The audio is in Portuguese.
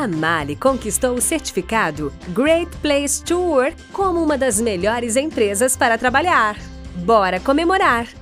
A Mali conquistou o certificado Great Place to Work como uma das melhores empresas para trabalhar. Bora comemorar!